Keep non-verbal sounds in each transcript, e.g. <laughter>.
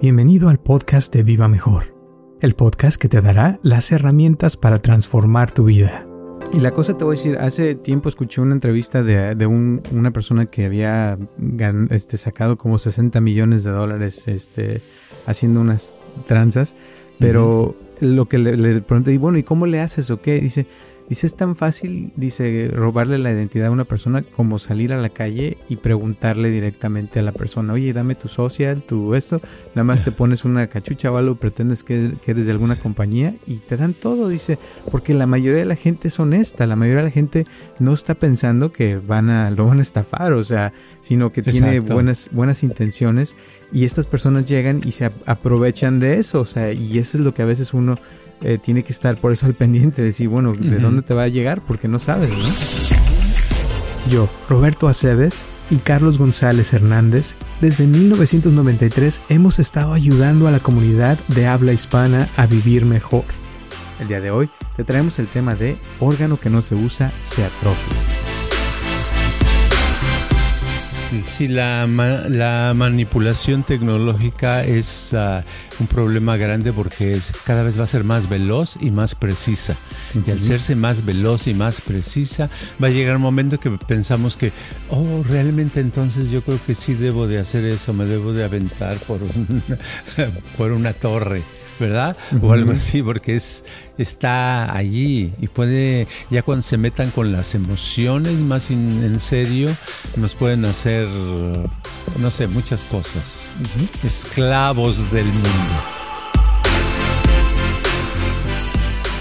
Bienvenido al podcast de Viva Mejor, el podcast que te dará las herramientas para transformar tu vida. Y la cosa te voy a decir, hace tiempo escuché una entrevista de, una persona que había este, sacado como 60 millones de dólares este, haciendo unas tranzas, pero lo que le, le pregunté, y bueno, ¿y cómo le haces o qué? Dice, Dice, es tan fácil, dice, robarle la identidad a una persona como salir a la calle y preguntarle directamente a la persona, oye, dame tu social, tu esto, nada más te <laughs> pones una cachucha o algo, pretendes que, eres de alguna compañía y te dan todo, dice, porque la mayoría de la gente es honesta, la mayoría de la gente no está pensando que van a, lo van a estafar, o sea, sino que tiene buenas, buenas intenciones y estas personas llegan y se aprovechan de eso, o sea, y eso es lo que a veces uno eh, tiene que estar por eso al pendiente, de decir, bueno, ¿de dónde te va a llegar? Porque no sabes, ¿no? Yo, Roberto Aceves y Carlos González Hernández, desde 1993 hemos estado ayudando a la comunidad de habla hispana a vivir mejor. El día de hoy te traemos el tema de órgano que no se usa se atrofia. Sí, la, la manipulación tecnológica es ah, un problema grande porque cada vez va a ser más veloz y más precisa. Y al serse más veloz y más precisa, va a llegar un momento que pensamos que, oh, realmente entonces yo creo que sí debo de hacer eso, me debo de aventar por, <laughs> por una torre. ¿Verdad? O algo así, porque es, está allí y puede, ya cuando se metan con las emociones más en serio, nos pueden hacer, no sé, muchas cosas. Esclavos del mundo.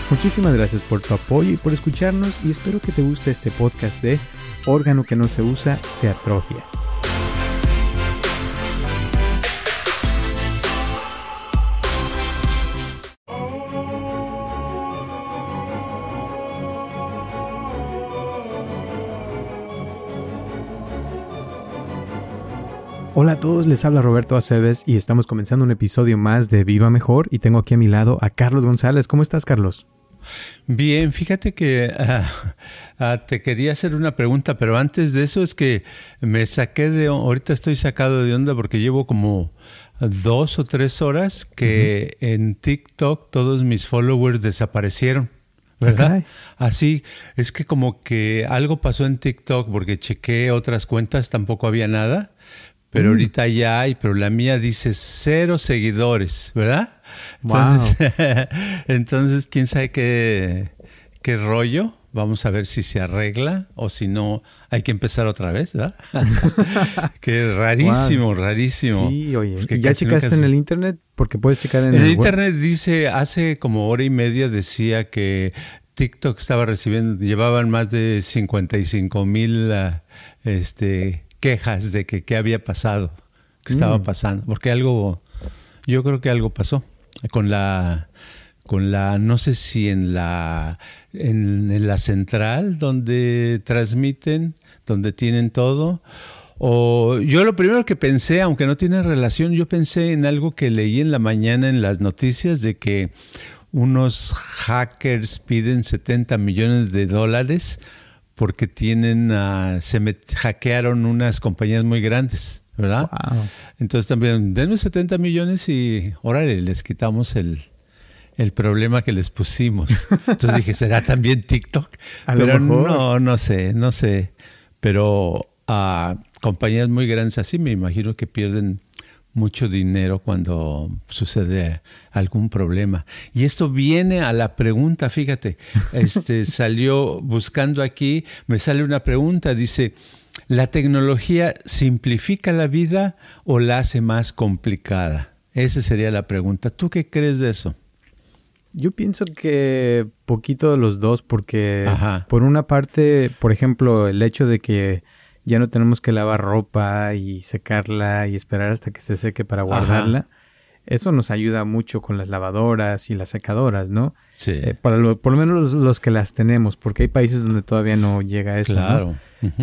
Muchísimas gracias por tu apoyo y por escucharnos y espero que te guste este podcast de órgano que no se usa se atrofia. Hola a todos, les habla Roberto Aceves y estamos comenzando un episodio más de Viva Mejor y tengo aquí a mi lado a Carlos González. ¿Cómo estás, Carlos? Bien, fíjate que ah, ah, te quería hacer una pregunta, pero antes de eso es que me saqué de, ahorita estoy sacado de onda porque llevo como dos o tres horas que en TikTok todos mis followers desaparecieron. ¿verdad? Así, es que como que algo pasó en TikTok porque chequé otras cuentas, tampoco había nada pero mm. ahorita ya hay, pero la mía dice cero seguidores, ¿verdad? Entonces, <laughs> entonces quién sabe qué, qué rollo. Vamos a ver si se arregla o si no, hay que empezar otra vez, ¿verdad? <laughs> Qué rarísimo, rarísimo. Sí, oye. ¿Y ya checaste en el internet? Porque puedes checar en, el, el internet. Dice, hace como hora y media decía que TikTok estaba recibiendo, llevaban más de 55 mil ah, este, quejas de que qué había pasado, qué estaba mm. pasando, porque algo, yo creo que algo pasó con la, con la, no sé si en la, en, la central donde transmiten, donde tienen todo, o yo lo primero que pensé, aunque no tiene relación, yo pensé en algo que leí en la mañana en las noticias de que unos hackers piden 70 millones de dólares porque tienen, uh, se me hackearon unas compañías muy grandes, ¿verdad? Entonces también, denme 70 millones y órale, les quitamos el, el problema que les pusimos. <laughs> Entonces dije, ¿será también TikTok? Pero no, no sé, no sé. Pero a compañías muy grandes así me imagino que pierden mucho dinero cuando sucede algún problema. Y esto viene a la pregunta, fíjate, este <laughs> salió buscando aquí, me sale una pregunta, dice, ¿la tecnología simplifica la vida o la hace más complicada? Esa sería la pregunta. ¿Tú qué crees de eso? Yo pienso que poquito de los dos, porque por una parte, por ejemplo, el hecho de que ya no tenemos que lavar ropa y secarla y esperar hasta que se seque para guardarla. Eso nos ayuda mucho con las lavadoras y las secadoras, ¿no? Sí. Eh, para lo, por lo menos los, que las tenemos, porque hay países donde todavía no llega eso. Claro.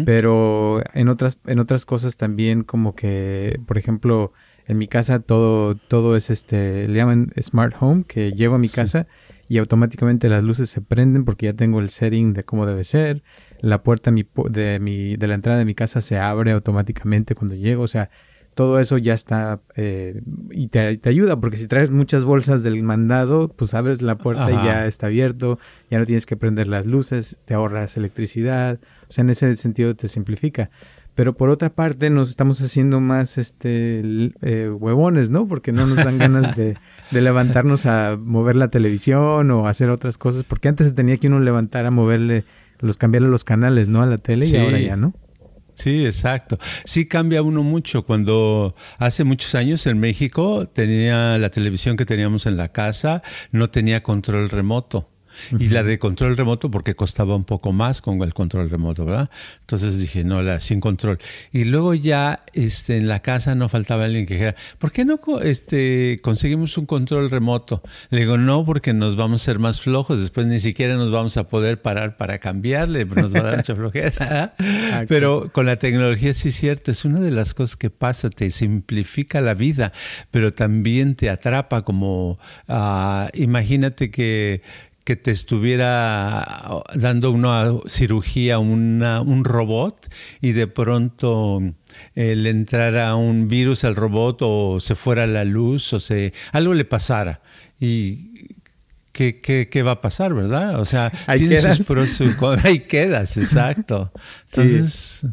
Pero en otras, en otras cosas también, como que, por ejemplo, en mi casa todo, todo es este, le llaman Smart Home, que llego a mi casa y automáticamente las luces se prenden porque ya tengo el setting de cómo debe ser. La puerta de, mi, de la entrada de mi casa se abre automáticamente cuando llego. O sea, todo eso ya está eh, y te, ayuda porque si traes muchas bolsas del mandado, pues abres la puerta y ya está abierto, ya no tienes que prender las luces, te ahorras electricidad, o sea, en ese sentido te simplifica. Pero por otra parte nos estamos haciendo más este eh, huevones, ¿no? Porque no nos dan ganas de, de, levantarnos a mover la televisión o hacer otras cosas, porque antes se tenía que uno levantar a moverle, los cambiarle los canales, ¿no? A la tele y ahora ya, ¿no? Sí, exacto. Sí cambia uno mucho. Cuando hace muchos años en México tenía la televisión que teníamos en la casa, no tenía control remoto. Y la de control remoto porque costaba un poco más con el control remoto, ¿verdad? Entonces dije, no, la sin control. Y luego ya este, en la casa no faltaba alguien que dijera, ¿por qué no este, conseguimos un control remoto? Le digo, no, porque nos vamos a ser más flojos, después ni siquiera nos vamos a poder parar para cambiarle, nos va a dar mucha flojera. pero con la tecnología sí es cierto, es una de las cosas que pasa, te simplifica la vida, pero también te atrapa como, uh, imagínate que que te estuviera dando una cirugía una, un robot y de pronto eh, le entrara un virus al robot o se fuera la luz o se algo le pasara y ¿qué, qué, qué va a pasar, verdad? O sea, <laughs> ahí quedas. <laughs> ahí quedas, exacto. Entonces,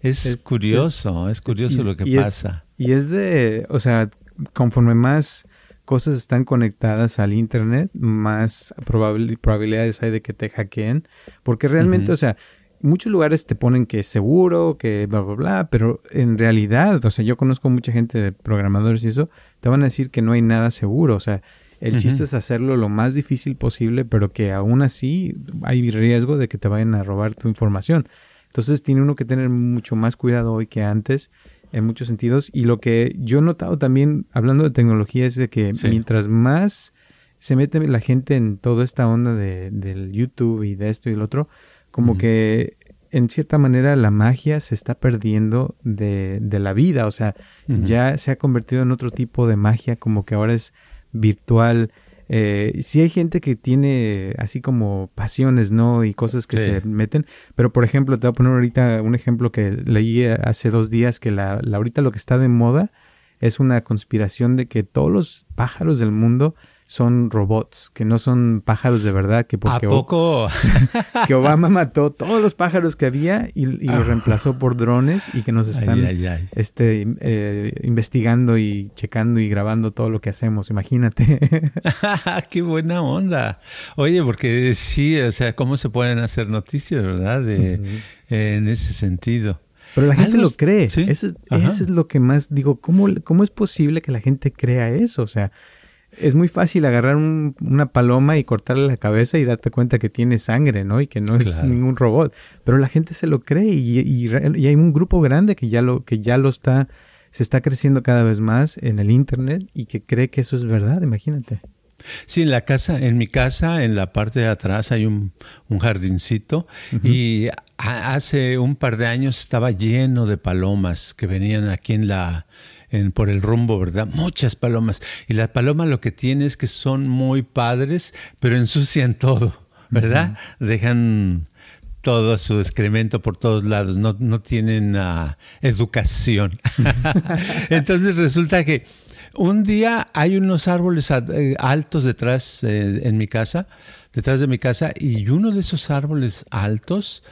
es, curioso, es, curioso lo que pasa. y es de, o sea, conforme más cosas están conectadas al Internet, más probabilidades hay de que te hackeen. Porque realmente, o sea, muchos lugares te ponen que es seguro, que bla, bla, bla, pero en realidad, o sea, yo conozco mucha gente de programadores y eso, te van a decir que no hay nada seguro. O sea, el chiste es hacerlo lo más difícil posible, pero que aún así hay riesgo de que te vayan a robar tu información. Entonces tiene uno que tener mucho más cuidado hoy que antes en muchos sentidos. Y lo que yo he notado también, hablando de tecnología, es de que mientras más se mete la gente en toda esta onda de, del YouTube y de esto y del otro, como que en cierta manera la magia se está perdiendo de, de la vida. O sea, ya se ha convertido en otro tipo de magia, como que ahora es virtual eh, sí hay gente que tiene así como pasiones, ¿no? Y cosas que se meten. Pero, por ejemplo, te voy a poner ahorita un ejemplo que leí hace dos días, que la, la ahorita lo que está de moda es una conspiración de que todos los pájaros del mundo son robots, que no son pájaros de verdad. Que porque ¿A poco? <laughs> que Obama mató todos los pájaros que había y, los ah. reemplazó por drones y que nos están Este, eh, investigando y checando y grabando todo lo que hacemos, imagínate. <laughs> <laughs> ¡Qué buena onda! Oye, porque sí, o sea, ¿cómo se pueden hacer noticias, verdad? De, en ese sentido. Pero la gente lo cree. Eso, es, eso, es, lo que más digo. ¿cómo, ¿Cómo es posible que la gente crea eso? O sea, es muy fácil agarrar una paloma y cortarle la cabeza y darte cuenta que tiene sangre, ¿no? Y que no es ningún robot. Pero la gente se lo cree y, y, hay un grupo grande que ya lo, que ya lo está, se está creciendo cada vez más en el internet y que cree que eso es verdad, imagínate. Sí, en la casa, en mi casa, en la parte de atrás hay un, jardincito y hace un par de años estaba lleno de palomas que venían aquí en la, por el rumbo, ¿verdad? Muchas palomas. Y las palomas lo que tiene es que son muy padres, pero ensucian todo, ¿verdad? Dejan todo su excremento por todos lados, no, no tienen uh, educación. <laughs> <laughs> Entonces resulta que un día hay unos árboles eh, altos detrás eh, en mi casa, detrás de mi casa, y uno de esos árboles altos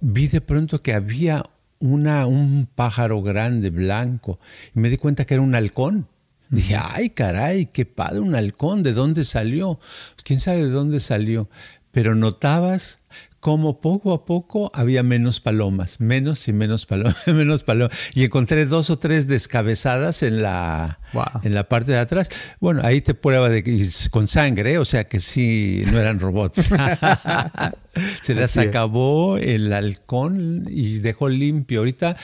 vi de pronto que había una, un pájaro grande, blanco, y me di cuenta que era un halcón. Dije, ay, caray, qué padre, un halcón, ¿de dónde salió? Quién sabe de dónde salió. Pero notabas cómo poco a poco había menos palomas, menos y menos palomas, <laughs> menos palomas. Y encontré dos o tres descabezadas en la, en la parte de atrás. Bueno, ahí te prueba de con sangre, o sea que sí, no eran robots. <laughs> Se les acabó el halcón y dejó limpio. Ahorita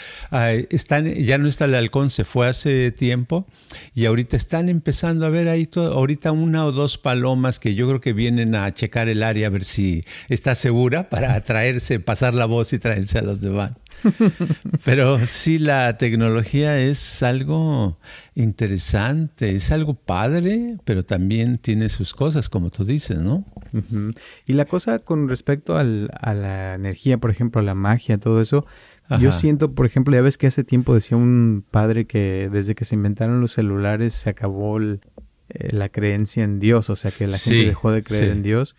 están, ya no está el halcón, se fue hace tiempo y ahorita están empezando a ver ahí todo, ahorita una o dos palomas que yo creo que vienen a checar el área a ver si está segura para <laughs> traerse, pasar la voz y traerse a los demás. <laughs> Pero sí, la tecnología es algo interesante, es algo padre, pero también tiene sus cosas, como tú dices, ¿no? Y la cosa con respecto a la energía, por ejemplo, a la magia, todo eso, yo siento, por ejemplo, ya ves que hace tiempo decía un padre que desde que se inventaron los celulares se acabó eh, la creencia en Dios, o sea que la gente dejó de creer en Dios.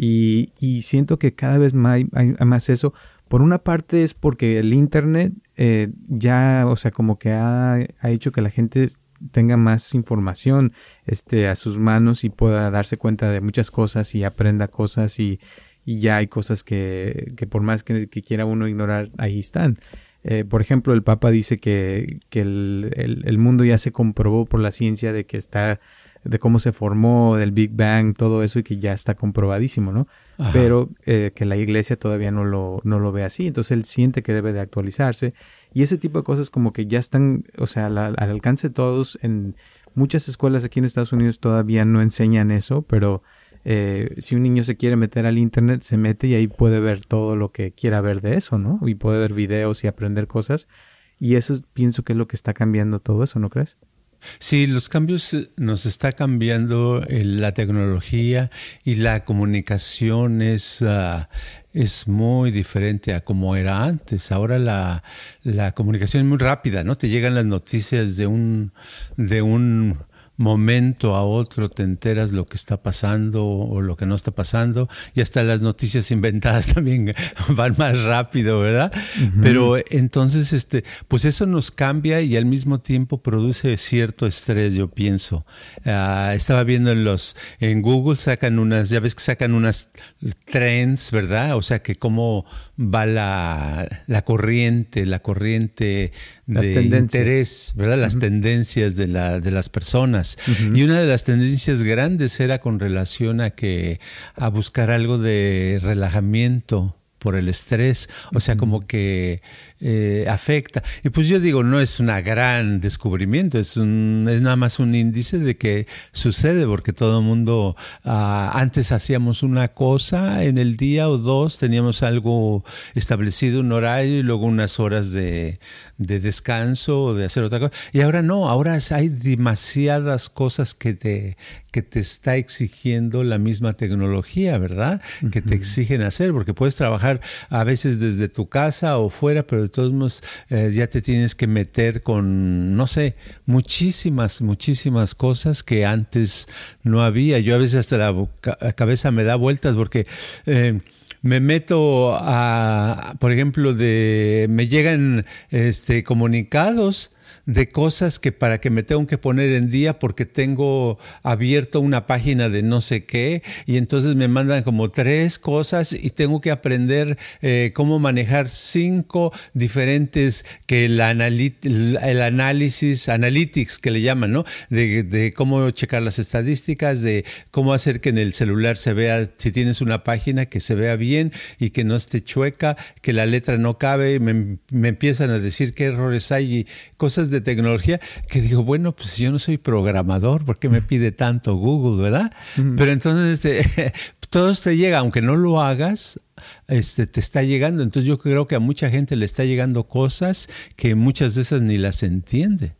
Y, siento que cada vez más hay, más eso. Por una parte es porque el Internet eh, ya, o sea, como que ha, ha, hecho que la gente tenga más información este, a sus manos y pueda darse cuenta de muchas cosas y aprenda cosas y, ya hay cosas que, que por más que, quiera uno ignorar, ahí están. Eh, por ejemplo, el Papa dice que, que el, el, el, mundo ya se comprobó por la ciencia de que está de cómo se formó, del Big Bang, todo eso y que ya está comprobadísimo, ¿no? Pero eh, que la iglesia todavía no lo, no lo ve así, entonces él siente que debe de actualizarse y ese tipo de cosas como que ya están, o sea, al, alcance de todos, en muchas escuelas aquí en Estados Unidos todavía no enseñan eso, pero eh, si un niño se quiere meter al internet, se mete y ahí puede ver todo lo que quiera ver de eso, ¿no? Y puede ver videos y aprender cosas. Y eso pienso que es lo que está cambiando todo eso, ¿no crees? Sí, los cambios eh, nos está cambiando eh, la tecnología y la comunicación es, ah, es muy diferente a como era antes. Ahora la, la comunicación es muy rápida, ¿no? Te llegan las noticias de un, de un momento a otro te enteras lo que está pasando o lo que no está pasando y hasta las noticias <laughs> inventadas también van más rápido, ¿verdad? Pero entonces, este, pues eso nos cambia y al mismo tiempo produce cierto estrés, yo pienso. Ah, estaba viendo en los, en Google sacan unas, ya ves que sacan unas trends, ¿verdad? O sea que cómo va la, la corriente, la corriente de interés, ¿verdad? Las tendencias de, la, de las personas. Y una de las tendencias grandes era con relación a que a buscar algo de relajamiento por el estrés, o sea, como que eh, afecta. Y pues yo digo, no es un gran descubrimiento, es, un, es nada más un índice de que sucede, porque todo el mundo, ah, antes hacíamos una cosa en el día o dos, teníamos algo establecido, un horario y luego unas horas de, de descanso o de hacer otra cosa. Y ahora no, ahora hay demasiadas cosas que te, que te está exigiendo la misma tecnología, ¿verdad? Que te exigen hacer, porque puedes trabajar a veces desde tu casa o fuera, pero todos modos eh, ya te tienes que meter con, no sé, muchísimas, muchísimas cosas que antes no había. Yo a veces hasta la, cabeza me da vueltas porque... Eh, me meto a, por ejemplo, de, me llegan este, comunicados de cosas que para que me tengo que poner en día porque tengo abierto una página de no sé qué y entonces me mandan como tres cosas y tengo que aprender eh, cómo manejar cinco diferentes que el, el análisis, analytics que le llaman, ¿no? De, cómo checar las estadísticas, de cómo hacer que en el celular se vea, si tienes una página, que se vea bien y que no esté chueca, que la letra no cabe, me, me empiezan a decir qué errores hay y cosas de tecnología que digo, bueno, pues yo no soy programador, ¿por qué me <laughs> pide tanto Google, verdad? Pero entonces este, <laughs> todo te llega, aunque no lo hagas, este, te está llegando. Entonces yo creo que a mucha gente le está llegando cosas que muchas de esas ni las entiende.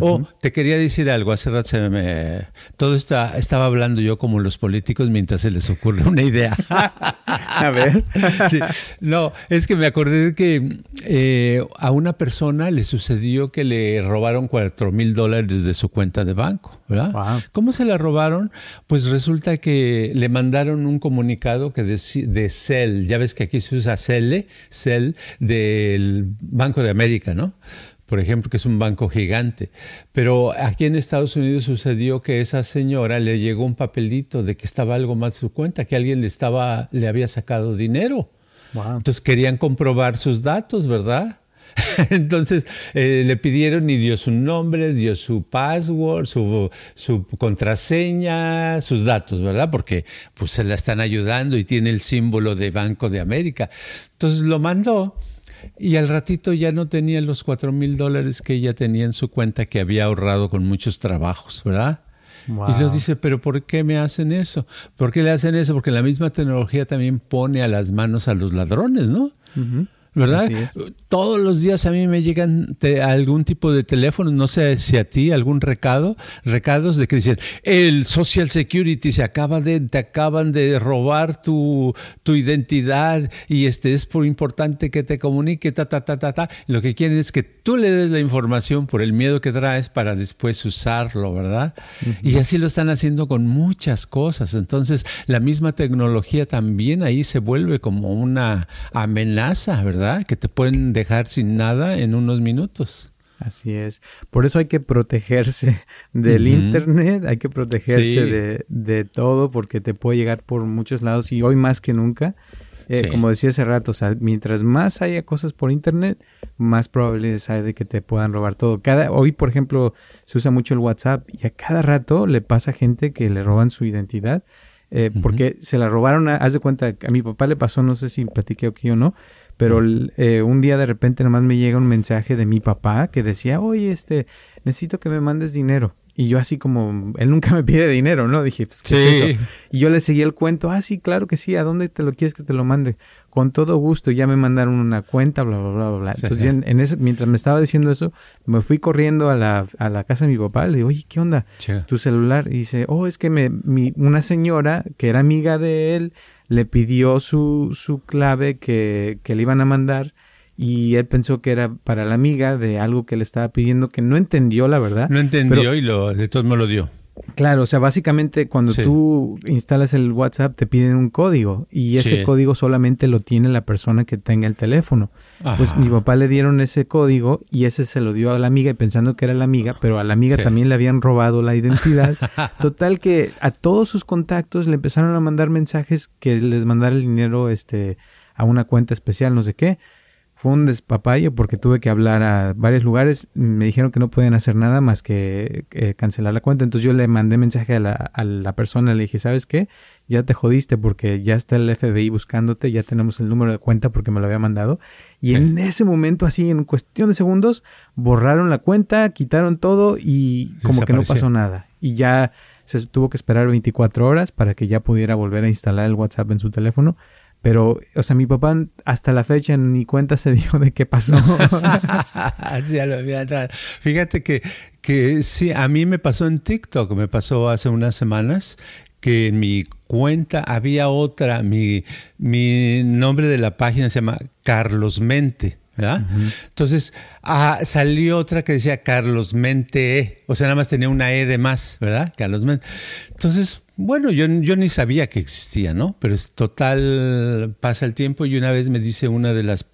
Oh, te quería decir algo, hace rato se me... Todo está, estaba hablando yo como los políticos mientras se les ocurre una idea. <laughs> a ver. No, es que me acordé de que eh, a una persona le sucedió que le robaron cuatro mil dólares de su cuenta de banco, ¿verdad? ¿Cómo se la robaron? Pues resulta que le mandaron un comunicado que de, de CEL, ya ves que aquí se usa CEL, CEL del Banco de América, ¿no? Por ejemplo, que es un banco gigante. Pero aquí en Estados Unidos sucedió que esa señora le llegó un papelito de que estaba algo mal su cuenta, que alguien le estaba, le había sacado dinero. Entonces querían comprobar sus datos, ¿verdad? <laughs> Entonces eh, le pidieron y dio su nombre, dio su password, su, su, contraseña, sus datos, ¿verdad? Porque pues se la están ayudando y tiene el símbolo de Banco de América. Entonces lo mandó y al ratito ya no tenía los cuatro mil dólares que ella tenía en su cuenta que había ahorrado con muchos trabajos, ¿verdad? Y lo dice, pero ¿por qué me hacen eso? ¿Por qué le hacen eso? Porque la misma tecnología también pone a las manos a los ladrones, ¿no? ¿verdad? Todos los días a mí me llegan algún tipo de teléfono, no sé si a ti, algún recado, recados de que dicen, el Social Security se acaba de, te acaban de robar tu, tu identidad y este es por importante que te comunique, ta, ta, ta, ta, ta. Lo que quieren es que tú le des la información por el miedo que traes para después usarlo, ¿verdad? Y así lo están haciendo con muchas cosas. Entonces, la misma tecnología también ahí se vuelve como una amenaza, ¿verdad? Que te pueden dejar sin nada en unos minutos. Así es. Por eso hay que protegerse <laughs> del Internet, hay que protegerse de, todo porque te puede llegar por muchos lados y hoy más que nunca. Eh, como decía hace rato, o sea, mientras más haya cosas por Internet, más probabilidades hay de que te puedan robar todo. Cada, hoy, por ejemplo, se usa mucho el WhatsApp y a cada rato le pasa gente que le roban su identidad eh, porque se la robaron, haz de cuenta, a mi papá le pasó, no sé si platiqué aquí o no, pero eh, un día de repente nomás me llega un mensaje de mi papá que decía, oye, este, necesito que me mandes dinero. Y yo así como, él nunca me pide dinero, ¿no? Dije, pues, ¿qué es eso? Y yo le seguí el cuento, ah, sí, claro que sí, ¿a dónde te lo quieres que te lo mande? Con todo gusto, ya me mandaron una cuenta, bla, bla, bla, bla. Entonces, en, ese, mientras me estaba diciendo eso, me fui corriendo a la, a la casa de mi papá, le digo, oye, ¿qué onda? Tu celular. Y dice, oh, es que me, mi, una señora que era amiga de él, le pidió su, su clave que, que le iban a mandar y él pensó que era para la amiga de algo que le estaba pidiendo que no entendió la verdad. No entendió y lo, de todos me lo dio. Claro, o sea, básicamente cuando tú instalas el WhatsApp te piden un código y ese código solamente lo tiene la persona que tenga el teléfono. Pues mi papá le dieron ese código y ese se lo dio a la amiga y pensando que era la amiga, pero a la amiga también le habían robado la identidad. <laughs> Total que a todos sus contactos le empezaron a mandar mensajes que les mandara el dinero este a una cuenta especial, no sé qué fue un porque tuve que hablar a varios lugares. Me dijeron que no pueden hacer nada más que cancelar la cuenta. Entonces yo le mandé mensaje a la, a la, persona. Le dije, ¿sabes qué? Ya te jodiste porque ya está el FBI buscándote. Ya tenemos el número de cuenta porque me lo había mandado. Y en ese momento, así en cuestión de segundos, borraron la cuenta, quitaron todo y como que no pasó nada. Y ya se tuvo que esperar 24 horas para que ya pudiera volver a instalar el WhatsApp en su teléfono. Pero, o sea, mi papá hasta la fecha ni cuenta se dio de qué pasó. <laughs> Fíjate que, que sí, a mí me pasó en TikTok, me pasó hace unas semanas que en mi cuenta había otra, mi, mi nombre de la página se llama Carlos Mente. ¿Verdad? Entonces ah, salió otra que decía Carlos Mente E, o sea, nada más tenía una E de más, ¿verdad? Carlos Mente. Entonces, bueno, yo, yo ni sabía que existía, ¿no? Pero es total, pasa el tiempo y una vez me dice una de las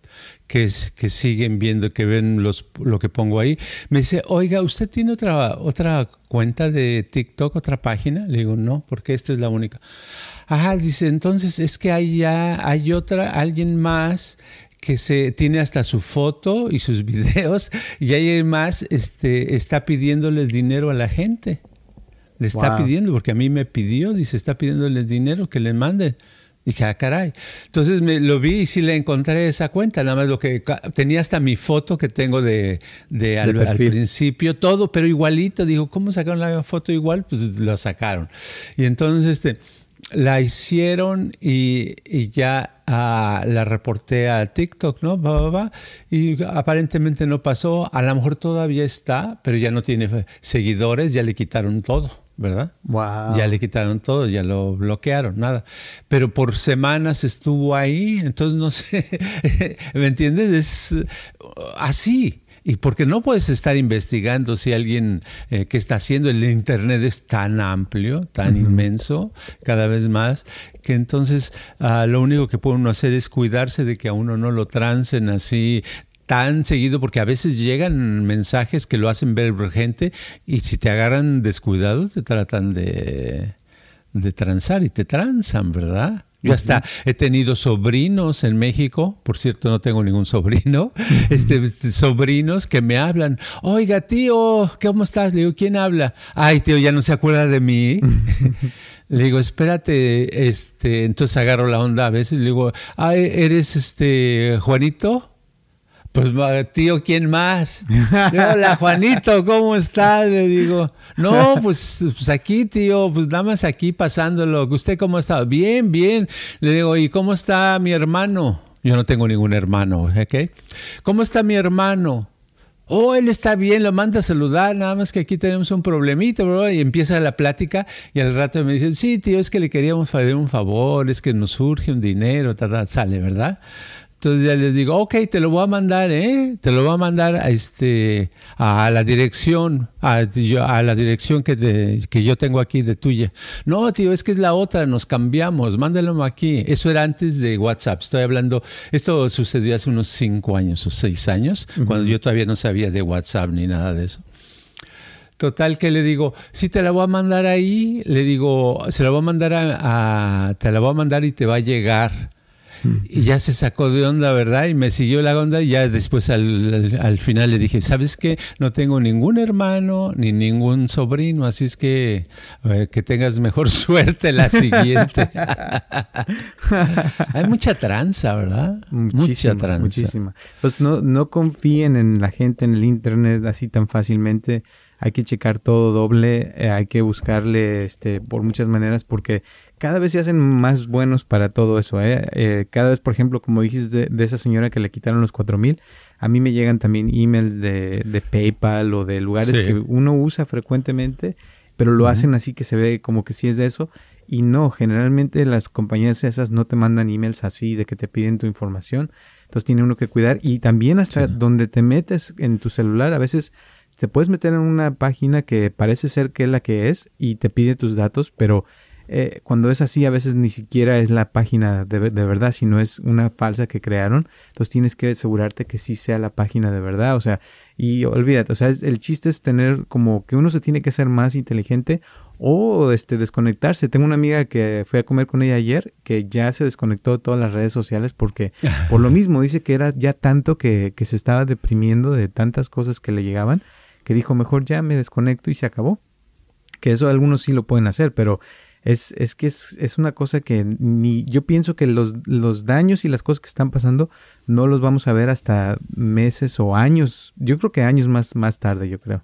que, que siguen viendo, que ven los, lo que pongo ahí, me dice, oiga, ¿usted tiene otra, otra cuenta de TikTok, otra página? Le digo, no, porque esta es la única. Ajá, dice, entonces es que hay ya, hay otra, alguien más que se tiene hasta su foto y sus <laughs> videos y alguien más este, está pidiéndoles dinero a la gente. Le está pidiendo, porque a mí me pidió, dice, está pidiéndoles dinero que le manden. Dije, ah, caray. Entonces me lo vi y sí le encontré esa cuenta. Nada más lo que tenía hasta mi foto que tengo de, de, al, principio, todo, pero igualito. Digo, ¿cómo sacaron la foto igual? Pues lo sacaron. Y entonces este, la hicieron y, y ya ah, la reporté a TikTok, ¿no? y aparentemente no pasó. A lo mejor todavía está, pero ya no tiene seguidores, ya le quitaron todo. ¿verdad? Ya le quitaron todo, ya lo bloquearon, nada. Pero por semanas estuvo ahí, entonces no <laughs> sé, ¿me entiendes? Es uh, así. Y porque no puedes estar investigando si alguien eh, que está haciendo el Internet es tan amplio, tan inmenso, cada vez más, que entonces ah, lo único que puede uno hacer es cuidarse de que a uno no lo trancen así tan seguido porque a veces llegan mensajes que lo hacen ver urgente y si te agarran descuidado te tratan de, de transar y te transan, ¿verdad? Yo hasta he tenido sobrinos en México, por cierto no tengo ningún sobrino, <laughs> este, sobrinos que me hablan, oiga tío, ¿cómo estás? Le digo, ¿quién habla? Ay tío, ya no se acuerda de mí. <laughs> le digo, espérate, este, entonces agarro la onda a veces, le digo, ay, ¿eres este Juanito? Pues tío, ¿quién más? Hola Juanito, ¿cómo estás? Le digo, no, pues, pues, aquí tío, pues nada más aquí pasándolo. ¿Usted cómo está? Bien, bien. Le digo, ¿y cómo está mi hermano? Yo no tengo ningún hermano, ¿ok? ¿Cómo está mi hermano? Oh, él está bien, lo manda a saludar, nada más que aquí tenemos un problemito, bro. Y empieza la plática y al rato me dicen, sí, tío, es que le queríamos hacer un favor, es que nos surge un dinero, tal, sale, ¿verdad? Entonces ya les digo, ok, te lo voy a mandar, ¿eh? Te lo voy a mandar a, este, a la dirección, a, a la dirección que, que yo tengo aquí de tuya. No, tío, es que es la otra, nos cambiamos, mándalo aquí. Eso era antes de WhatsApp. Estoy hablando, esto sucedió hace unos cinco años o seis años, cuando yo todavía no sabía de WhatsApp ni nada de eso. Total que le digo, si te la voy a mandar ahí, le digo, se la voy a mandar a te la voy a mandar y te va a llegar y ya se sacó de onda, ¿verdad? Y me siguió la onda y ya después al, final le dije, ¿sabes qué? No tengo ningún hermano ni ningún sobrino, así es que eh, que tengas mejor <laughs> suerte la siguiente. <laughs> Hay mucha tranza, ¿verdad? Muchísima, mucha tranza. Muchísima. Pues no, no confíen en la gente en el Internet así tan fácilmente hay que checar todo doble, eh, hay que buscarle este, por muchas maneras porque cada vez se hacen más buenos para todo eso. ¿eh? Eh, cada vez, por ejemplo, como dijiste de, esa señora que le quitaron los cuatro mil, a mí me llegan también emails de, de PayPal o de lugares que uno usa frecuentemente, pero lo hacen así que se ve como que sí es de eso. Y no, generalmente las compañías esas no te mandan emails así de que te piden tu información. Entonces tiene uno que cuidar. Y también hasta donde te metes en tu celular, a veces te puedes meter en una página que parece ser que es la que es y te pide tus datos, pero eh, cuando es así, a veces ni siquiera es la página de, verdad, sino es una falsa que crearon. Entonces tienes que asegurarte que sí sea la página de verdad. O sea, y olvídate, o sea, el chiste es tener como que uno se tiene que ser más inteligente o este desconectarse. Tengo una amiga que fui a comer con ella ayer que ya se desconectó de todas las redes sociales porque por lo <laughs> mismo dice que era ya tanto que, que se estaba deprimiendo de tantas cosas que le llegaban que dijo mejor ya me desconecto y se acabó. Que eso algunos sí lo pueden hacer, pero es, es que es, es, una cosa que ni yo pienso que los, los daños y las cosas que están pasando no los vamos a ver hasta meses o años. Yo creo que años más, más tarde, yo creo.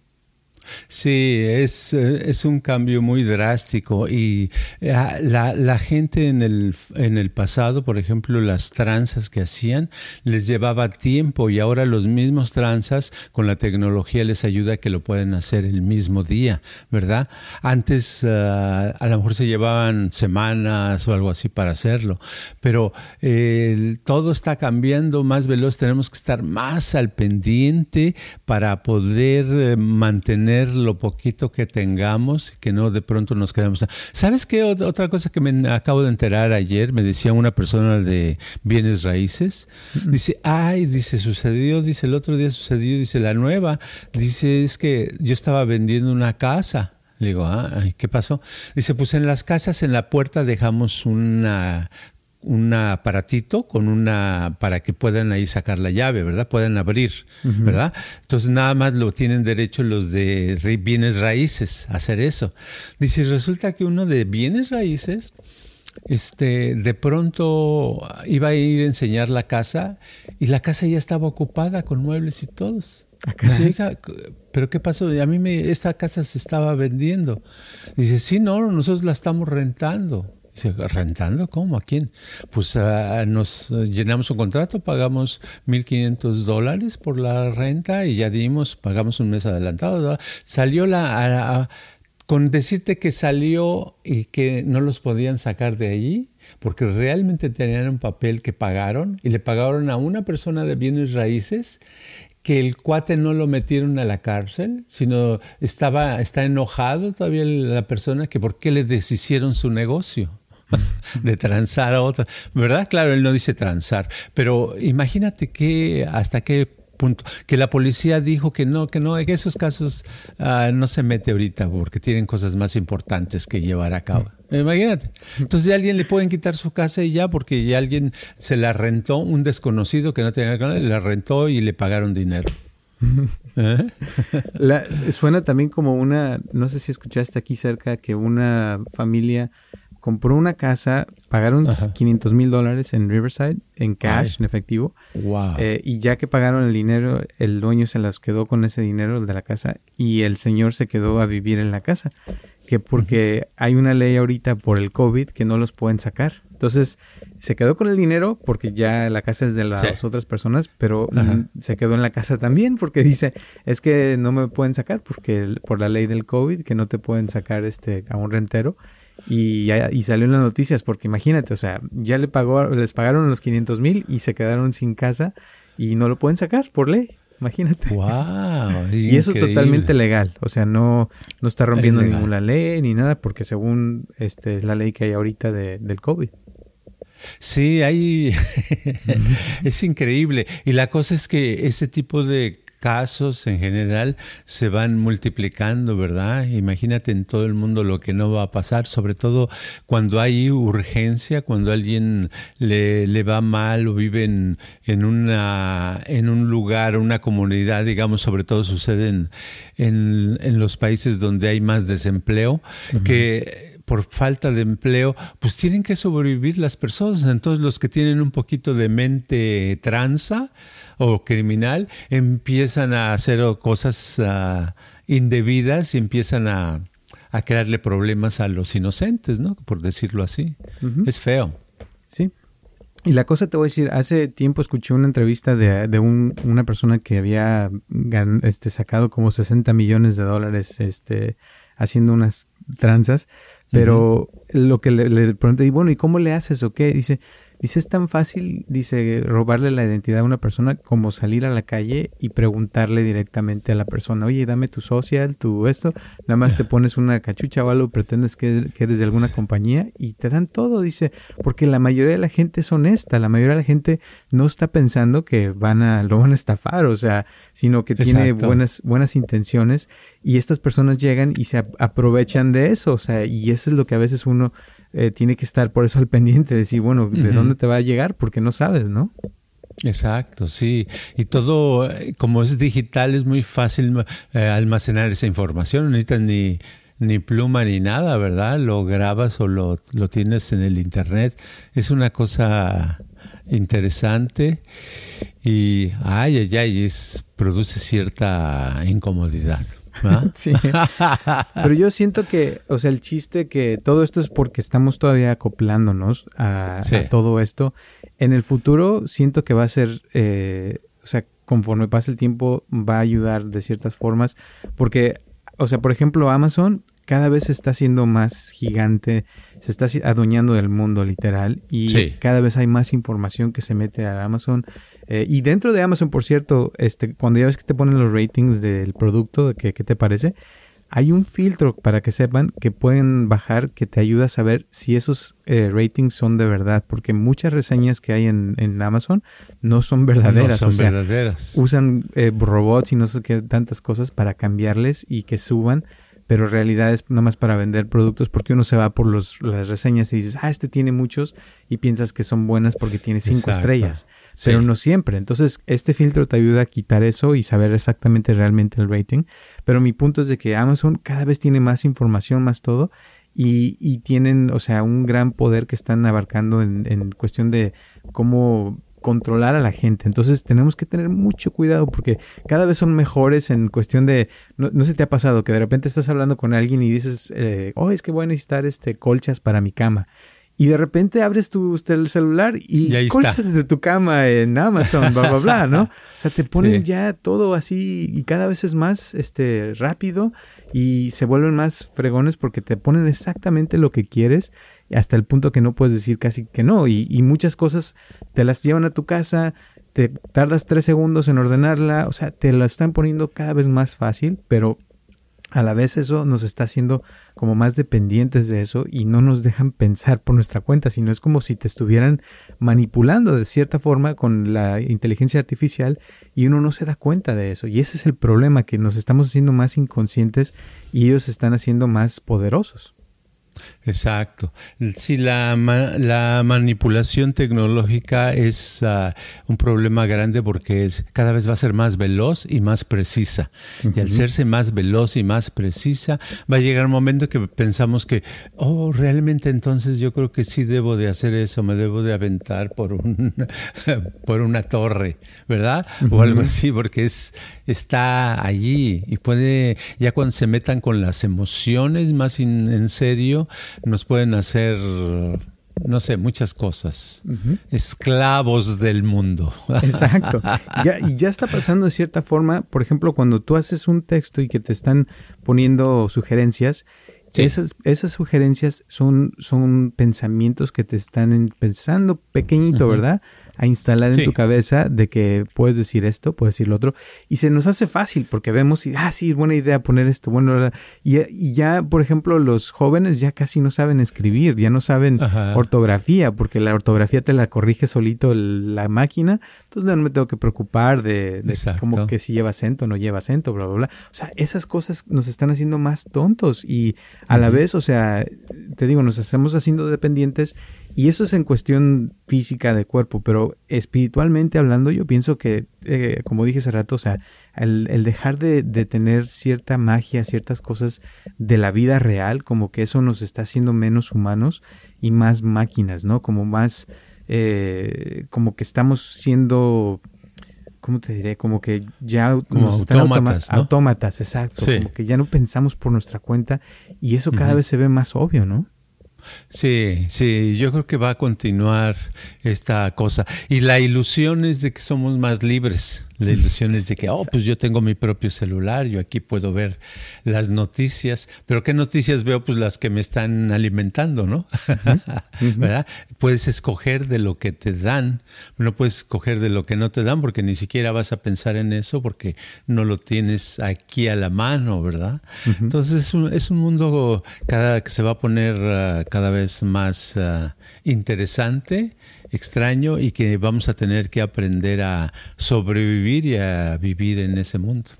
Sí, es, eh, es, un cambio muy drástico y eh, la, la, gente en el, en el pasado, por ejemplo, las tranzas que hacían, les llevaba tiempo y ahora los mismos tranzas con la tecnología les ayuda a que lo puedan hacer el mismo día, ¿verdad? Antes eh, a lo mejor se llevaban semanas o algo así para hacerlo, pero todo está cambiando más veloz, tenemos que estar más al pendiente para poder mantener lo poquito que tengamos, que no de pronto nos quedemos. ¿Sabes qué? Otra cosa que me acabo de enterar ayer, me decía una persona de bienes raíces, dice, ay, dice, sucedió, dice, el otro día sucedió, dice, la nueva, dice, es que yo estaba vendiendo una casa. Le digo, ah, ¿qué pasó? Dice, pues en las casas en la puerta dejamos una un aparatito con una para que puedan ahí sacar la llave, ¿verdad? Puedan abrir, ¿verdad? Entonces nada más lo tienen derecho los de bienes raíces a hacer eso. Dice, resulta que uno de bienes raíces este de pronto iba a ir a enseñar la casa y la casa ya estaba ocupada con muebles y todos. Ah, dice, pero ¿qué pasó? A mí me, esta casa se estaba vendiendo. Dice, sí, no, nosotros la estamos rentando. ¿Rentando? ¿Cómo? ¿A quién? Pues ah, nos llenamos un contrato, pagamos 1.500 dólares por la renta y ya dimos, pagamos un mes adelantado. Salió la... con decirte que salió y que no los podían sacar de allí, porque realmente tenían un papel que pagaron y le pagaron a una persona de bienes raíces que el cuate no lo metieron a la cárcel, sino estaba, está enojado todavía la persona que por qué le deshicieron su negocio. <laughs> de transar a otra, ¿verdad? Claro, él no dice transar, pero imagínate que hasta qué punto. Que la policía dijo que no, que no, en esos casos uh, no se mete ahorita porque tienen cosas más importantes que llevar a cabo. Imagínate. Entonces, alguien le pueden quitar su casa y ya, porque ya alguien se la rentó, un desconocido que no tenía nada, la rentó y le pagaron dinero. <laughs> ¿Eh? La, suena también como una, no sé si escuchaste aquí cerca que una familia compró una casa, pagaron 500 mil dólares en Riverside, en cash, en efectivo. Eh, y ya que pagaron el dinero, el dueño se las quedó con ese dinero, el de la casa, y el señor se quedó a vivir en la casa. Que porque hay una ley ahorita por el COVID que no los pueden sacar. Entonces, se quedó con el dinero porque ya la casa es de las otras personas, pero se quedó en la casa también porque dice, es que no me pueden sacar porque por la ley del COVID que no te pueden sacar este a un rentero y, y salió en las noticias, porque imagínate, o sea, ya le pagó, les pagaron los 500 mil y se quedaron sin casa y no lo pueden sacar por ley. Imagínate. Wow, y eso es totalmente legal. O sea, no, no está rompiendo ninguna ley ni nada, porque según este es la ley que hay ahorita de, del COVID. Sí, hay. <laughs> es increíble. Y la cosa es que ese tipo de casos en general se van multiplicando, ¿verdad? Imagínate en todo el mundo lo que no va a pasar, sobre todo cuando hay urgencia, cuando alguien le, le va mal o vive en, en, una, en un lugar, una comunidad, digamos, sobre todo sucede en, en, los países donde hay más desempleo, que por falta de empleo, pues tienen que sobrevivir las personas. Entonces los que tienen un poquito de mente tranza, o criminal empiezan a hacer cosas uh, indebidas y empiezan a, a, crearle problemas a los inocentes, ¿no? Por decirlo así. Es feo. Sí. Y la cosa te voy a decir, hace tiempo escuché una entrevista de, de un, una persona que había este, sacado como 60 millones de dólares este, haciendo unas tranzas, pero lo que le, le pregunté, y bueno, ¿y cómo le haces o qué? Dice, Dice, es tan fácil, dice, robarle la identidad a una persona como salir a la calle y preguntarle directamente a la persona, oye, dame tu social, tu esto, nada más te <laughs> pones una cachucha o algo, pretendes que, eres de alguna compañía y te dan todo, dice, porque la mayoría de la gente es honesta, la mayoría de la gente no está pensando que van a, lo van a estafar, o sea, sino que tiene buenas, buenas intenciones y estas personas llegan y se aprovechan de eso, o sea, y eso es lo que a veces uno eh, tiene que estar por eso al pendiente, de decir, bueno, ¿de dónde te va a llegar? Porque no sabes, ¿no? Exacto, sí. Y todo, eh, como es digital, es muy fácil eh, almacenar esa información. No necesitas ni, ni pluma ni nada, ¿verdad? Lo grabas o lo, lo tienes en el Internet. Es una cosa interesante y, ay, ay, ay, es, produce cierta incomodidad. <laughs> sí. Pero yo siento que, o sea, el chiste que todo esto es porque estamos todavía acoplándonos a, todo esto. En el futuro siento que va a ser, eh, o sea, conforme pase el tiempo va a ayudar de ciertas formas. Porque, o sea, por ejemplo, Amazon cada vez está haciendo más gigante, se está adueñando del mundo literal y cada vez hay más información que se mete a Amazon. Eh, y dentro de Amazon, por cierto, este, cuando ya ves que te ponen los ratings del producto, ¿qué, qué te parece? Hay un filtro para que sepan que pueden bajar que te ayuda a saber si esos eh, ratings son de verdad, porque muchas reseñas que hay en, en Amazon no son verdaderas. No son verdaderas. Usan eh, robots y no sé qué tantas cosas para cambiarles y que suban pero en realidad es nada más para vender productos porque uno se va por los, las reseñas y dices, ah, este tiene muchos y piensas que son buenas porque tiene cinco estrellas, pero no siempre. Entonces, este filtro te ayuda a quitar eso y saber exactamente realmente el rating. Pero mi punto es de que Amazon cada vez tiene más información, más todo. Y, y tienen, o sea, un gran poder que están abarcando en, en cuestión de cómo controlar a la gente. Entonces tenemos que tener mucho cuidado porque cada vez son mejores en cuestión de, no, sé si te ha pasado que de repente estás hablando con alguien y dices, eh, oh, es que voy a necesitar este colchas para mi cama. Y de repente abres tu el celular y, colchas de tu cama en Amazon, bla, bla, bla, ¿no? <laughs> O sea, te ponen ya todo así y cada vez es más este, rápido y se vuelven más fregones porque te ponen exactamente lo que quieres hasta el punto que no puedes decir casi que no. Y, y muchas cosas te las llevan a tu casa, te tardas tres segundos en ordenarla, o sea, te la están poniendo cada vez más fácil, pero a la vez eso nos está haciendo como más dependientes de eso y no nos dejan pensar por nuestra cuenta, sino es como si te estuvieran manipulando de cierta forma con la inteligencia artificial y uno no se da cuenta de eso. Y ese es el problema, que nos estamos haciendo más inconscientes y ellos están haciendo más poderosos. Exacto. Sí, la, la manipulación tecnológica es ah, un problema grande porque es, cada vez va a ser más veloz y más precisa. Y al serse más veloz y más precisa, va a llegar un momento que pensamos que, oh, realmente entonces yo creo que sí debo de hacer eso, me debo de aventar por, un, <laughs> por una torre, ¿verdad? O algo así, porque es, está allí y puede, ya cuando se metan con las emociones más en serio, nos pueden hacer no sé, muchas cosas. Esclavos del mundo. <laughs> Exacto. Ya, y ya está pasando de cierta forma, por ejemplo, cuando tú haces un texto y que te están poniendo sugerencias, esas, esas sugerencias son, son pensamientos que te están pensando pequeñito, ¿verdad? a instalar en tu cabeza de que puedes decir esto, puedes decir lo otro. Y se nos hace fácil porque vemos y, ah, sí, buena idea poner esto. Bueno, y, y ya, por ejemplo, los jóvenes ya casi no saben escribir, ya no saben ortografía, porque la ortografía te la corrige solito la máquina. Entonces no me tengo que preocupar de, de como que si lleva acento o no lleva acento, bla, bla, bla. O sea, esas cosas nos están haciendo más tontos y a la vez, o sea, te digo, nos estamos haciendo dependientes y eso es en cuestión física de cuerpo, pero espiritualmente hablando, yo pienso que, eh, como dije hace rato, o sea, el, dejar de, tener cierta magia, ciertas cosas de la vida real, como que eso nos está haciendo menos humanos y más máquinas, ¿no? Como más, eh, como que estamos siendo ¿cómo te diré? Como que ya como autómatas, autómatas, exacto. Como que ya no pensamos por nuestra cuenta y eso cada vez se ve más obvio, ¿no? Sí, sí, yo creo que va a continuar esta cosa. Y la ilusión es de que somos más libres. La ilusión es de que, oh, pues yo tengo mi propio celular, yo aquí puedo ver las noticias, pero ¿qué noticias veo? Pues las que me están alimentando, ¿no? <laughs> ¿Verdad? Puedes escoger de lo que te dan, no puedes escoger de lo que no te dan porque ni siquiera vas a pensar en eso porque no lo tienes aquí a la mano, ¿verdad? Entonces es un, es un, mundo cada, que se va a poner ah, cada vez más ah, interesante extraño y que vamos a tener que aprender a sobrevivir y a vivir en ese mundo.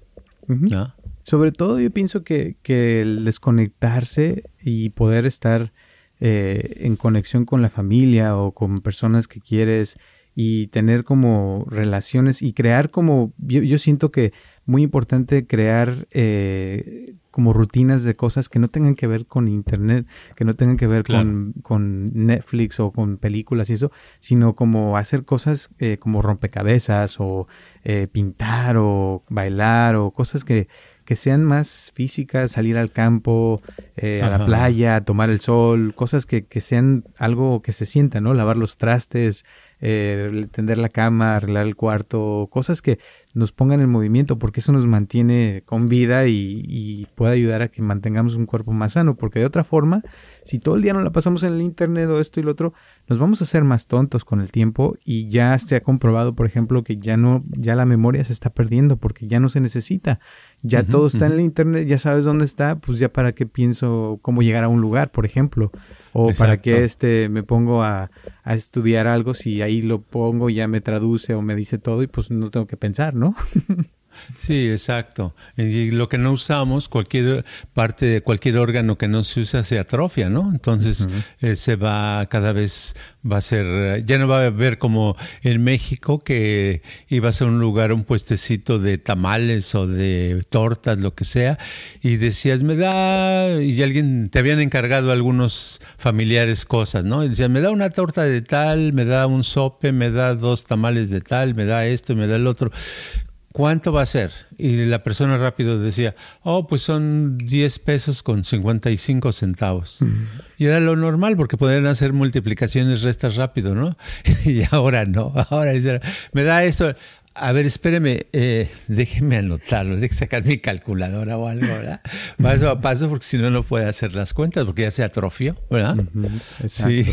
Sobre todo yo pienso que, el desconectarse y poder estar eh, en conexión con la familia o con personas que quieres y tener como relaciones y crear como, yo, siento que muy importante crear eh, como rutinas de cosas que no tengan que ver con internet, que no tengan que ver con, con, Netflix o con películas y eso, sino como hacer cosas eh, como rompecabezas o eh, pintar o bailar o cosas que, que sean más físicas, salir al campo, eh, a la playa, tomar el sol, cosas que, que, sean algo que se sienta, ¿no? Lavar los trastes, eh, tender la cama, arreglar el cuarto, cosas que nos pongan en movimiento porque eso nos mantiene con vida y, puede ayudar a que mantengamos un cuerpo más sano porque de otra forma, si todo el día nos la pasamos en el internet o esto y lo otro, nos vamos a hacer más tontos con el tiempo y ya se ha comprobado, por ejemplo, que ya no, ya la memoria se está perdiendo porque ya no se necesita, ya todo está en el internet, ya sabes dónde está, pues ya para qué pienso cómo llegar a un lugar, por ejemplo. O para qué este, me pongo a, a, estudiar algo si ahí lo pongo, ya me traduce o me dice todo y pues no tengo que pensar, ¿no? ¿no? <laughs> Sí, exacto. Y lo que no usamos, cualquier parte de cualquier órgano que no se usa se atrofia, ¿no? Entonces eh, se va cada vez va a ser, ya no va a haber como en México que iba a ser un lugar, un puestecito de tamales o de tortas, lo que sea, y decías, me da, y alguien, te habían encargado algunos familiares cosas, ¿no? Y decían, me da una torta de tal, me da un sope, me da dos tamales de tal, me da esto, me da el otro. ¿Cuánto va a ser? Y la persona rápido decía, oh, pues son 10 pesos con 55 centavos. <laughs> Y era lo normal porque podían hacer multiplicaciones, restas rápido, ¿no? <laughs> y ahora no, ahora me da eso. A ver, espéreme, eh, déjeme anotarlo, déjeme sacar mi calculadora o algo, ¿verdad? <laughs> Paso a paso, porque si no, no puede hacer las cuentas, porque ya se atrofió, ¿verdad? Sí.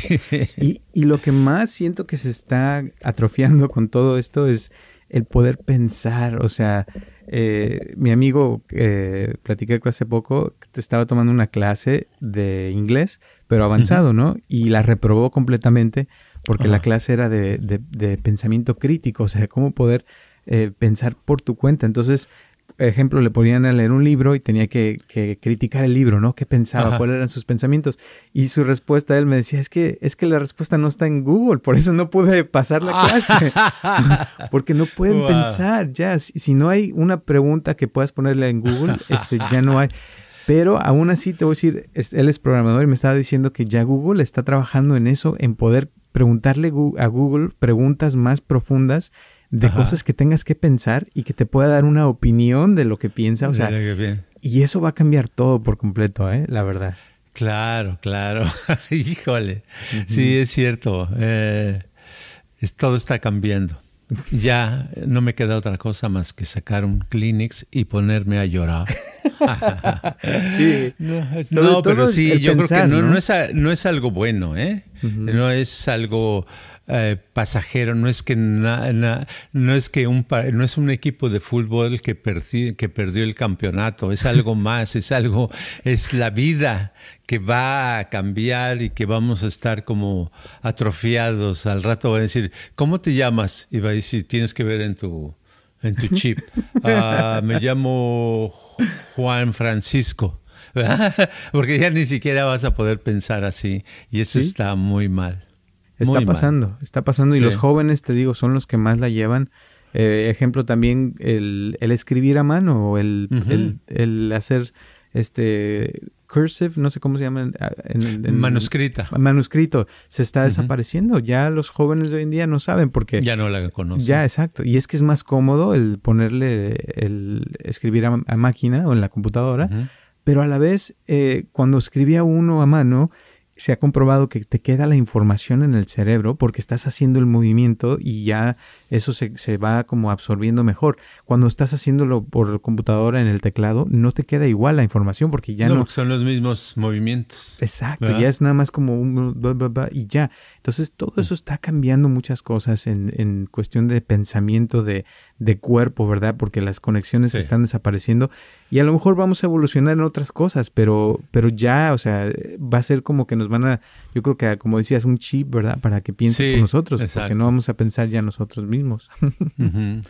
Y, y lo que más siento que se está atrofiando con todo esto es el poder pensar, o sea, eh, mi amigo, eh, platiqué hace poco, estaba tomando una clase de inglés, pero avanzado, ¿no? Y la reprobó completamente porque la clase era de, de, pensamiento crítico, o sea, cómo poder eh, pensar por tu cuenta. Entonces, ejemplo, le ponían a leer un libro y tenía que, criticar el libro, ¿no? ¿Qué pensaba? ¿Cuáles eran sus pensamientos? Y su respuesta, él me decía, es que, es que la respuesta no está en Google, por eso no pude pasar la clase. <laughs> Porque no pueden pensar, ya. Si, no hay una pregunta que puedas ponerle en Google, este, ya no hay. Pero aún así te voy a decir, él es programador y me estaba diciendo que ya Google está trabajando en eso, en poder preguntarle a Google preguntas más profundas de cosas que tengas que pensar y que te pueda dar una opinión de lo que piensa. O sea, y eso va a cambiar todo por completo, ¿eh? la verdad. Claro, claro. <laughs> Híjole. Sí, es cierto. Eh, todo está cambiando. Ya no me queda otra cosa más que sacar un Kleenex y ponerme a llorar. <laughs> sí. <laughs> No, pero sí, yo creo que no, es, no es algo bueno, ¿eh? No es algo eh, pasajero, no es que no es que un no es un equipo de fútbol que, que perdió el campeonato, es algo <laughs> más, es algo, es la vida que va a cambiar y que vamos a estar como atrofiados. Al rato va a decir, ¿cómo te llamas? Y va a decir, tienes que ver en tu en tu chip. <laughs> Ah, me llamo Juan Francisco. <laughs> Porque ya ni siquiera vas a poder pensar así. Y eso está muy mal. Está pasando, está pasando y los jóvenes, te digo, son los que más la llevan. Eh, ejemplo también el, escribir a mano o el, el, hacer este cursive, no sé cómo se llama. En, Manuscrita. Manuscrito. Se está desapareciendo. Ya los jóvenes de hoy en día no saben porque... Ya no la conocen. Ya, exacto. Y es que es más cómodo el ponerle el escribir a, máquina o en la computadora. Pero a la vez, eh, cuando escribía uno a mano, se ha comprobado que te queda la información en el cerebro porque estás haciendo el movimiento y ya eso se, se, va como absorbiendo mejor. Cuando estás haciéndolo por computadora en el teclado, no te queda igual la información porque ya no... no son los mismos movimientos. Exacto, ya es nada más como un... y ya. Entonces todo eso está cambiando muchas cosas en, en cuestión de pensamiento, de, de cuerpo, ¿verdad? Porque las conexiones están desapareciendo y a lo mejor vamos a evolucionar en otras cosas, pero, pero ya, o sea, va a ser como que nos van a, yo creo que como decías, un chip, ¿verdad? Para que piensen por nosotros, porque no vamos a pensar ya nosotros mismos. <laughs>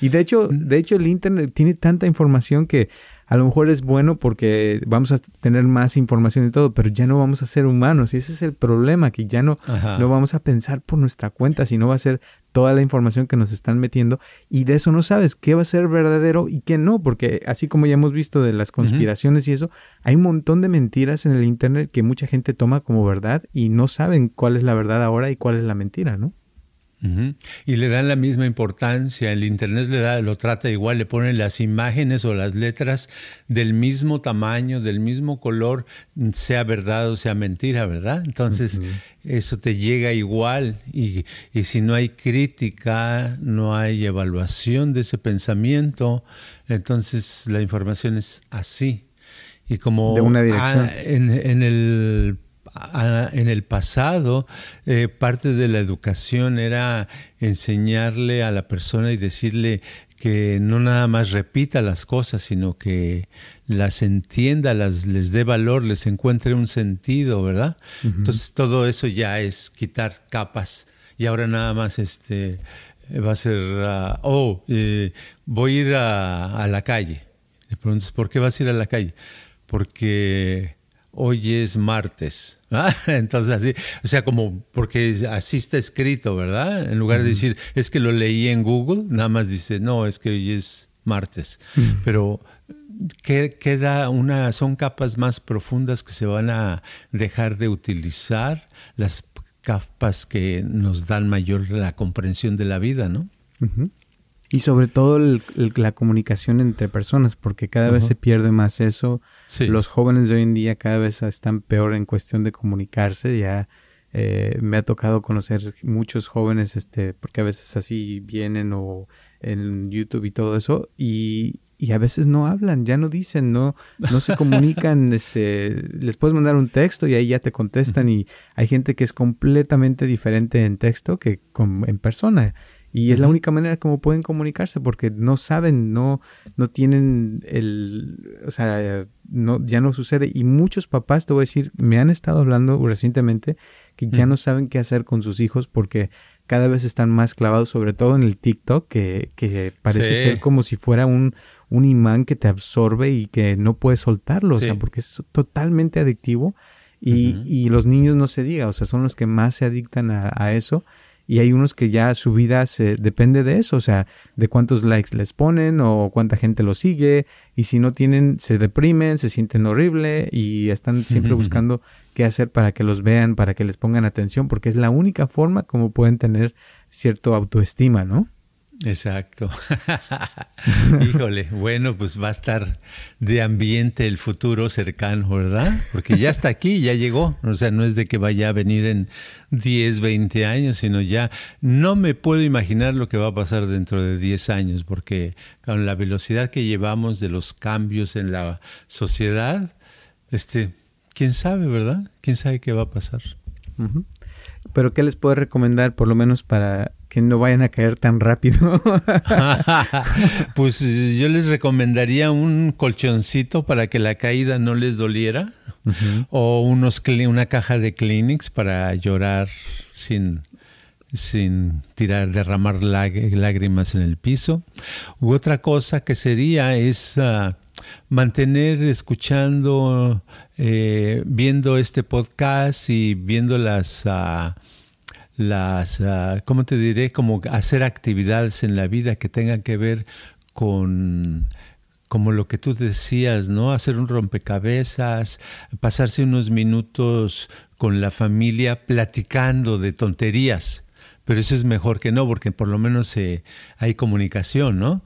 Y de hecho, de hecho el Internet tiene tanta información que a lo mejor es bueno porque vamos a tener más información y todo, pero ya no vamos a ser humanos. Y ese es el problema, que ya no, no vamos a pensar por nuestra cuenta, sino va a ser toda la información que nos están metiendo. Y de eso no sabes qué va a ser verdadero y qué no, porque así como ya hemos visto de las conspiraciones y eso, hay un montón de mentiras en el Internet que mucha gente toma como verdad y no saben cuál es la verdad ahora y cuál es la mentira, ¿no? Y le dan la misma importancia, el Internet le da, lo trata igual, le ponen las imágenes o las letras del mismo tamaño, del mismo color, sea verdad o sea mentira, ¿verdad? Entonces, eso te llega igual y, y, si no hay crítica, no hay evaluación de ese pensamiento, entonces la información es así. Y como de una dirección. Ah, en, en el en el pasado eh, parte de la educación era enseñarle a la persona y decirle que no nada más repita las cosas, sino que las entienda, las, les dé valor, les encuentre un sentido, ¿verdad? Entonces todo eso ya es quitar capas y ahora nada más este va a ser, ah, oh, eh, voy a ir a, a la calle. Le preguntas, ¿por qué vas a ir a la calle? Porque hoy es martes. <laughs> ¿ah? Entonces así, o sea, como porque así está escrito, ¿verdad? En lugar de decir, es que lo leí en Google, nada más dice, no, es que hoy es martes. Pero queda una, son capas más profundas que se van a dejar de utilizar, las capas que nos dan mayor la comprensión de la vida, ¿no? Y sobre todo la comunicación entre personas, porque cada vez se pierde más eso. Los jóvenes de hoy en día cada vez están peor en cuestión de comunicarse. Ya eh, me ha tocado conocer muchos jóvenes, este, porque a veces así vienen o en YouTube y todo eso, y, y a veces no hablan, ya no dicen, no, no se <laughs> comunican, este, les puedes mandar un texto y ahí ya te contestan y hay gente que es completamente diferente en texto que en persona Y es la única manera como pueden comunicarse porque no saben, no, no tienen el, o sea, no, ya no sucede. Y muchos papás, te voy a decir, me han estado hablando recientemente que ya no saben qué hacer con sus hijos porque cada vez están más clavados, sobre todo en el TikTok, que, que parece ser como si fuera un, un imán que te absorbe y que no puedes soltarlo, o sea, porque es totalmente adictivo. Y, y, los niños no se diga, o sea, son los que más se adictan a, a eso y hay unos que ya su vida se depende de eso, o sea, de cuántos likes les ponen o cuánta gente lo sigue y si no tienen se deprimen, se sienten horrible y están siempre buscando qué hacer para que los vean, para que les pongan atención, porque es la única forma como pueden tener cierto autoestima, ¿no? Exacto. <laughs> Híjole, bueno, pues va a estar de ambiente el futuro cercano, ¿verdad? Porque ya está aquí, ya llegó. O sea, no es de que vaya a venir en 10, 20 años, sino ya no me puedo imaginar lo que va a pasar dentro de 10 años, porque con la velocidad que llevamos de los cambios en la sociedad, este, quién sabe, ¿verdad? ¿Quién sabe qué va a pasar? Pero ¿qué les puedo recomendar por lo menos para que no vayan a caer tan rápido? <laughs> pues yo les recomendaría un colchoncito para que la caída no les doliera o unos una caja de Kleenex para llorar sin sin tirar derramar lágrimas en el piso. U otra cosa que sería es ah, mantener escuchando, eh, viendo este podcast y viendo las ah, las, uh, ¿cómo te diré? Como hacer actividades en la vida que tengan que ver con como lo que tú decías, ¿no? Hacer un rompecabezas, pasarse unos minutos con la familia platicando de tonterías pero eso es mejor que no, porque por lo menos eh, hay comunicación, ¿no?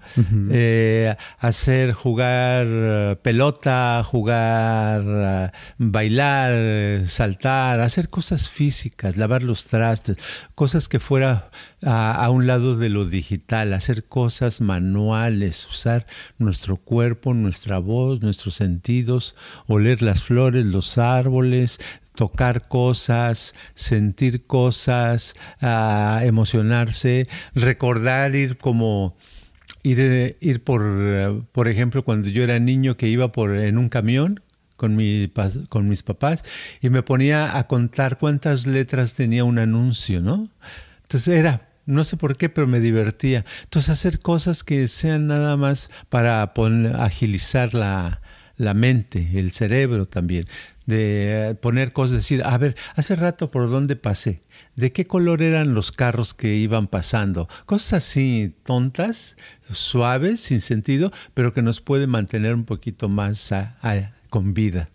Eh, hacer, jugar eh, pelota, jugar, bailar, saltar, hacer cosas físicas, lavar los trastes, cosas que fuera a, a, un lado de lo digital, hacer cosas manuales, usar nuestro cuerpo, nuestra voz, nuestros sentidos, oler las flores, los árboles, tocar cosas, sentir cosas, uh, emocionarse, recordar ir como ir, ir por, por ejemplo, cuando yo era niño que iba por en un camión con, mi, con mis papás y me ponía a contar cuántas letras tenía un anuncio, ¿no? Entonces era no sé por qué, pero me divertía. Entonces hacer cosas que sean nada más para agilizar la, la mente, el cerebro también de poner cosas, decir, a ver, hace rato por dónde pasé, de qué color eran los carros que iban pasando, cosas así tontas, suaves, sin sentido, pero que nos puede mantener un poquito más con vida.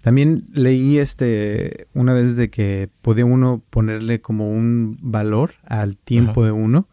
También leí este una vez de que puede uno ponerle como un valor al tiempo de uno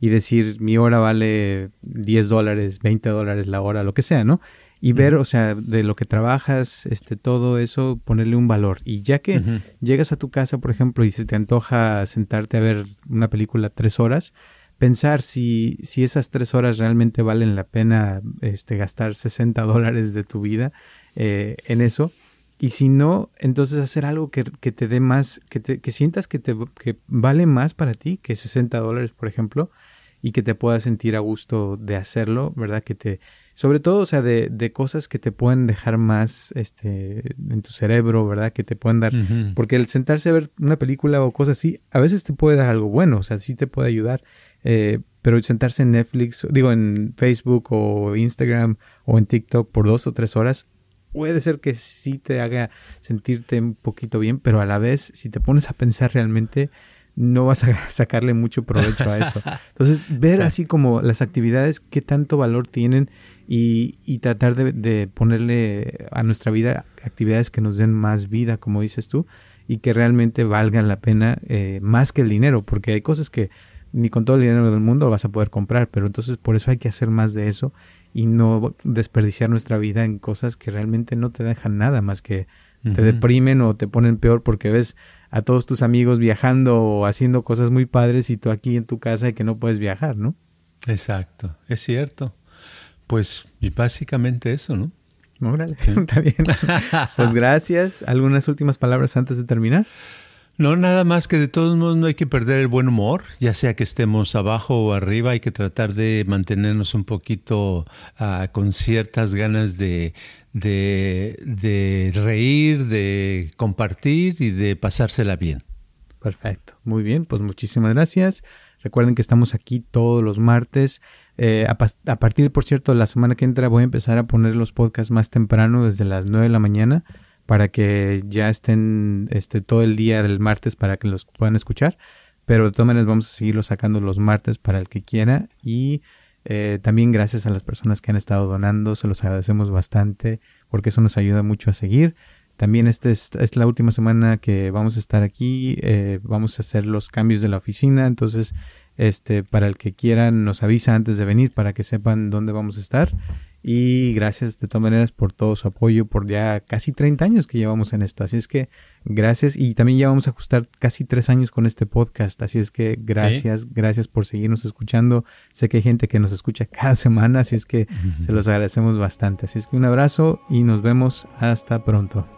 y decir mi hora vale 10 dólares, 20 dólares la hora, lo que sea, ¿no? Y ver, o sea, de lo que trabajas, este, todo eso, ponerle un valor. Y ya que llegas a tu casa, por ejemplo, y se te antoja sentarte a ver una película tres horas, pensar si, si esas tres horas realmente valen la pena este, gastar 60 dólares de tu vida eh, en eso. Y si no, entonces hacer algo que, que te dé más, que, te, que sientas que, te, que vale más para ti que 60 dólares, por ejemplo, y que te puedas sentir a gusto de hacerlo, ¿verdad? Que te, sobre todo, o sea, de, de, cosas que te pueden dejar más este, en tu cerebro, ¿verdad? Que te pueden dar. Porque el sentarse a ver una película o cosas así, a veces te puede dar algo bueno, o sea, sí te puede ayudar. Eh, pero el sentarse en Netflix, digo, en Facebook o Instagram o en TikTok por dos o tres horas, puede ser que sí te haga sentirte un poquito bien, pero a la vez, si te pones a pensar realmente, no vas a <laughs> sacarle mucho provecho a eso. Entonces, ver así como las actividades, qué tanto valor tienen y, tratar de, ponerle a nuestra vida actividades que nos den más vida, como dices tú, y que realmente valgan la pena eh, más que el dinero, porque hay cosas que ni con todo el dinero del mundo vas a poder comprar, pero entonces por eso hay que hacer más de eso y no desperdiciar nuestra vida en cosas que realmente no te dejan nada más que te deprimen o te ponen peor porque ves a todos tus amigos viajando o haciendo cosas muy padres y tú aquí en tu casa y que no puedes viajar, ¿no? Exacto, es cierto. Pues básicamente eso, ¿no? Órale, <laughs> está bien. Pues gracias. ¿Algunas últimas palabras antes de terminar? No, nada más que de todos modos no hay que perder el buen humor, ya sea que estemos abajo o arriba, hay que tratar de mantenernos un poquito uh, con ciertas ganas de, de, de reír, de compartir y de pasársela bien. Perfecto, muy bien, pues muchísimas gracias. Recuerden que estamos aquí todos los martes. Eh, a, partir, por cierto, de la semana que entra voy a empezar a poner los podcasts más temprano, desde las 9 de la mañana para que ya estén este, todo el día del martes para que los puedan escuchar. Pero de todas maneras vamos a seguirlo sacando los martes para el que quiera. Y eh, también gracias a las personas que han estado donando, se los agradecemos bastante porque eso nos ayuda mucho a seguir. También esta es, la última semana que vamos a estar aquí. Eh, vamos a hacer los cambios de la oficina. Entonces, este, para el que quiera, nos avisa antes de venir para que sepan dónde vamos a estar. Y gracias de todas maneras por todo su apoyo por ya casi 30 años que llevamos en esto. Así es que gracias y también ya vamos a ajustar casi tres años con este podcast. Así es que gracias, ¿Sí? gracias por seguirnos escuchando. Sé que hay gente que nos escucha cada <laughs> semana, así es que uh -huh. se los agradecemos bastante. Así es que un abrazo y nos vemos hasta pronto.